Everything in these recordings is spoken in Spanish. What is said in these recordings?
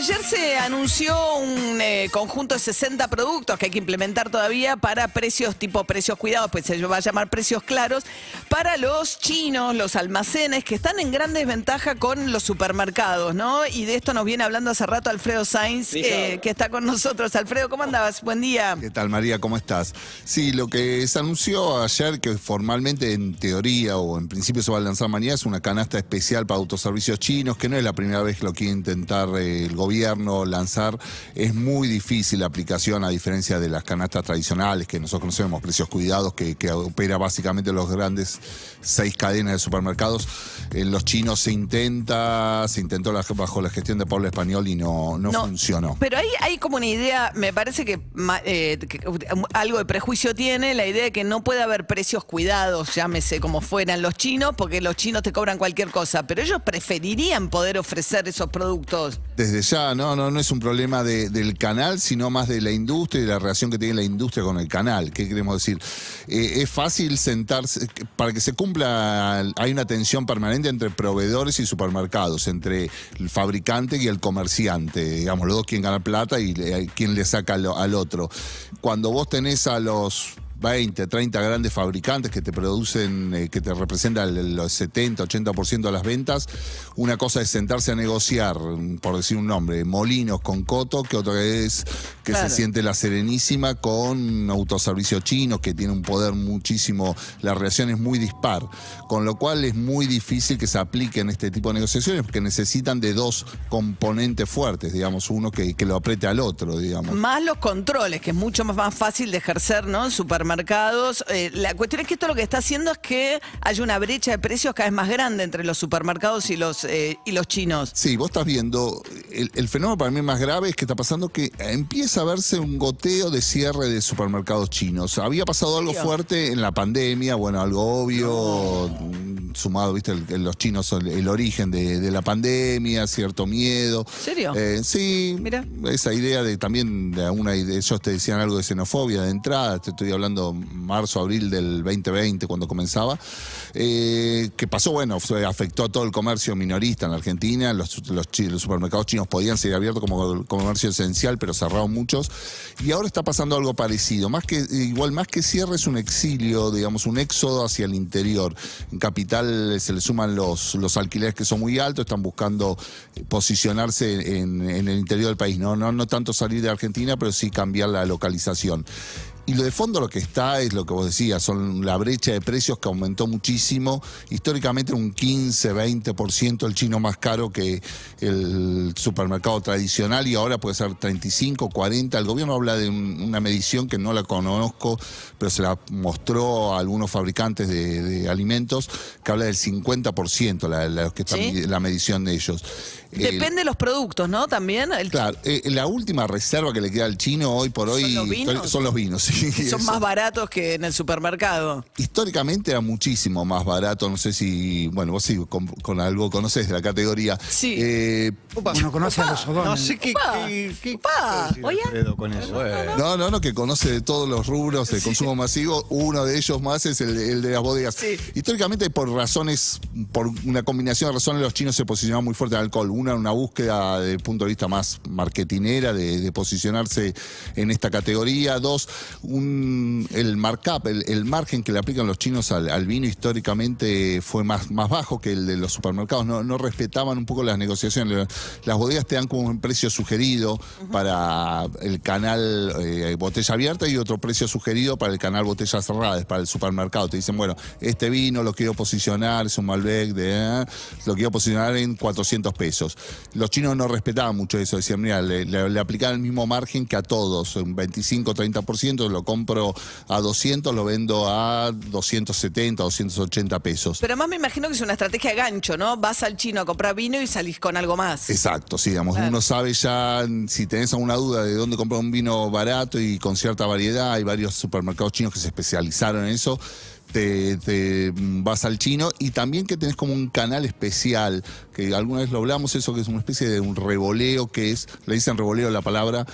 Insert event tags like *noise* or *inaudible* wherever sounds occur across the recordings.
ayer se anunció un eh, conjunto de 60 productos que hay que implementar todavía para precios tipo precios cuidados, pues se va a llamar precios claros, para los chinos, los almacenes, que están en gran desventaja con los supermercados, ¿no? Y de esto nos viene hablando hace rato Alfredo Sainz, eh, que está con nosotros. Alfredo, ¿cómo andabas? Buen día. ¿Qué tal, María? ¿Cómo estás? Sí, lo que se anunció ayer, que formalmente en teoría o en principio se va a lanzar mañana, es una canasta especial para autoservicios chinos, que no es la primera vez que lo quiere intentar eh, el gobierno lanzar. Es muy difícil la aplicación, a diferencia de las canastas tradicionales que nosotros conocemos, precios cuidados, que, que opera básicamente los grandes seis cadenas de supermercados. En los chinos se intenta, se intentó la- bajo la gestión de Pablo Español y no, no, funcionó. Pero hay, hay como una idea, me parece que, eh, que, um, algo de prejuicio tiene la idea de que no puede haber precios cuidados, llámese como fueran los chinos, porque los chinos te cobran cualquier cosa, pero ellos preferirían poder ofrecer esos productos. Desde ya, no, no, no es un problema de- del canal, sino más de la industria y la relación que tiene la industria con el canal. ¿Qué queremos decir? Eh, es fácil sentarse, para que se cumpla, hay una tensión permanente entre proveedores y supermercados, entre el fabricante y el comerciante, digamos, los dos quien gana plata y le- quien le saca al otro. Cuando vos tenés a los 20, 30 grandes fabricantes que te producen, eh, que te representan el, los 70, 80% de las ventas. Una cosa es sentarse a negociar, mm, por decir un nombre, Molinos con Coto, que otra es que Claro. se siente la Serenísima con Autoservicio Chino, que tiene un poder muchísimo, la relación es muy dispar. Con lo cual es muy difícil que se apliquen este tipo de negociaciones, porque necesitan de dos componentes fuertes, digamos, uno que, que lo apriete al otro, digamos. Más los controles, que es mucho más, más fácil de ejercer, ¿no? En supermercados. Eh, la cuestión es que esto lo que está haciendo es que haya una brecha de precios cada vez más grande entre los supermercados y los, eh, y los chinos. Sí, vos estás viendo, el, el fenómeno para mí más grave es que está pasando que empieza a verse un goteo de cierre de supermercados chinos. Había pasado algo fuerte en la pandemia, bueno, algo obvio, sumado, viste, el- el- los chinos el origen de, de la pandemia, cierto miedo. ¿En serio? Eh, sí, Mira. esa idea de también, de una ellos te decían algo de xenofobia de entrada, te estoy hablando marzo, abril del 2020, cuando comenzaba, eh, que pasó, bueno, afectó a todo el comercio minorista en la Argentina, los, los los supermercados chinos podían seguir abiertos como comercio esencial, pero cerraron muchos, y ahora está pasando algo parecido, más que, igual más que cierre es un exilio, digamos, un éxodo hacia el interior. En Capital se le suman los, los alquileres que son muy altos, están buscando eh, posicionarse en, en el interior del país, no, no, no tanto salir de Argentina, pero sí cambiar la localización. Y lo de fondo lo que está es lo que vos decías, son la brecha de precios que aumentó muchísimo, históricamente un 15, 20% el chino más caro que el supermercado tradicional y ahora puede ser 35, 40. El gobierno habla de un- una medición que no la conozco, pero se la mostró a algunos fabricantes de, de alimentos, que habla del 50%, la, la, que está ¿Sí? mi- la medición de ellos. Depende de los productos, ¿no? También. El- Claro, eh, la última reserva que le queda al chino hoy por hoy ¿Son los vinos? son los vinos, *laughs* sí. Son eso. más baratos que en el supermercado. Históricamente era muchísimo más barato, no sé si, bueno, vos sí con, con algo conocés de la categoría. Sí. Eh, Uno conoce a los No odones. sé qué, qué, qué decir oye. Con eso. no, no, no, que conoce de todos los rubros de consumo masivo. Uno de ellos más es el, el de las bodegas. Sí. Históricamente, por razones, por una combinación de razones, los chinos se posicionaban muy fuerte en alcohol. Una, una búsqueda desde el punto de vista más marketinera de, de posicionarse en esta categoría. Dos, un, el markup, el, el margen que le aplican los chinos al, al vino históricamente fue más, más bajo que el de los supermercados. No, no respetaban un poco las negociaciones. Las bodegas te dan como un precio sugerido para el canal eh, botella abierta y otro precio sugerido para el canal botella cerrada, para el supermercado. Te dicen, bueno, este vino lo quiero posicionar, es un Malbec, de, eh, lo quiero posicionar en 400 pesos. Los chinos no respetaban mucho eso, decían, mira, le, le- le aplicaban el mismo margen que a todos, un 25-30%, lo compro a 200, lo vendo a 270, 280 pesos. Pero además me imagino que es una estrategia de gancho, ¿no? Vas al chino a comprar vino y salís con algo más. Exacto, sí, digamos, Claro. uno sabe ya, si tenés alguna duda de dónde comprar un vino barato y con cierta variedad, hay varios supermercados chinos que se especializaron en eso, te, te vas al chino y también que tenés como un canal especial, que alguna vez lo hablamos, eso que es una especie de un revoleo, que es, le dicen revoleo la palabra,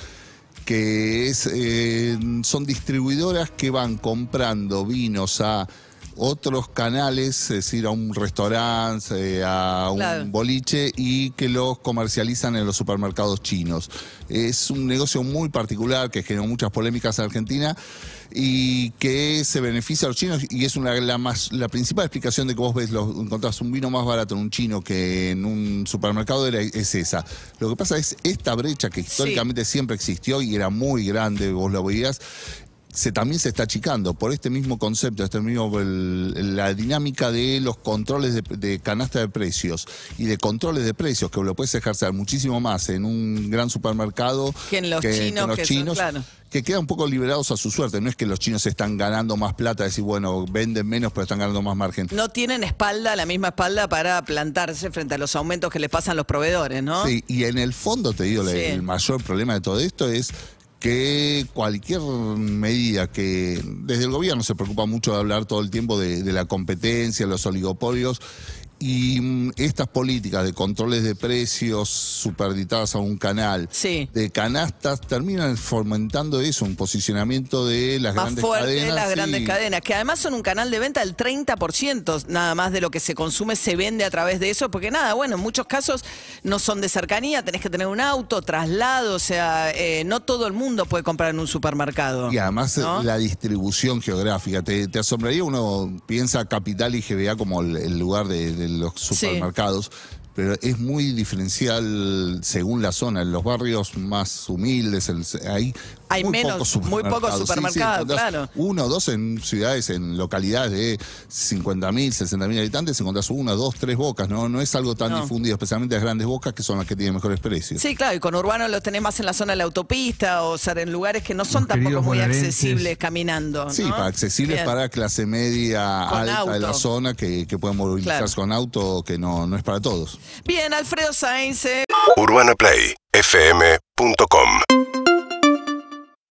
que es, eh, son distribuidoras que van comprando vinos a otros canales, es decir, a un restaurante, eh, a un Claro. boliche y que los comercializan en los supermercados chinos. Es un negocio muy particular que generó muchas polémicas en Argentina y que se beneficia a los chinos y es una la más la principal explicación de que vos ves encontrás un vino más barato en un chino que en un supermercado era, es esa. Lo que pasa es esta brecha que históricamente siempre existió y era muy grande, vos lo veías, se, también se está achicando por este mismo concepto, este mismo el- la dinámica de los controles de, de canasta de precios y de controles de precios que lo puedes ejercer muchísimo más en un gran supermercado Que en los chinos, que son- claro. que quedan un poco liberados a su suerte. No es que los chinos están ganando más plata, decir, bueno, venden menos pero están ganando más margen. No tienen espalda, la misma espalda para plantarse frente a los aumentos que les pasan los proveedores, ¿no? Sí, y en el fondo te digo, Sí. el mayor problema de todo esto es que cualquier medida que desde el gobierno se preocupa mucho de hablar todo el tiempo de, la competencia, los oligopolios, y mm, estas políticas de controles de precios superditadas a un canal, Sí. de canastas, terminan fomentando eso, un posicionamiento de las Más grandes fuerte cadenas. las grandes cadenas, que además son un canal de venta del 30%, nada más de lo que se consume se vende a través de eso, porque nada, bueno, en muchos casos no son de cercanía, tenés que tener un auto, traslado, o sea, eh, no todo el mundo puede comprar en un supermercado. Y además ¿no? la distribución geográfica. Te, te asombraría, uno piensa Capital y GBA como el, el lugar de, de los supermercados, pero es muy diferencial según la zona. En los barrios más humildes, el- hay, Hay muy menos- pocos muy pocos supermercados. claro. Uno o dos en ciudades, en localidades de 50.000, 60.000 habitantes, encontrás uno, dos, tres bocas. No, no es algo tan No. difundido, especialmente las grandes bocas que son las que tienen mejores precios. Sí, claro, y con urbano los tenés más en la zona de la autopista, o sea, en lugares que no son Los tampoco muy accesibles caminando. Sí, para accesibles Bien. para clase media Con alta de la zona que, que pueden movilizarse Claro. con auto, que no, no es para todos. Bien, Alfredo Sainz. eh, UrbanaPlayFM.com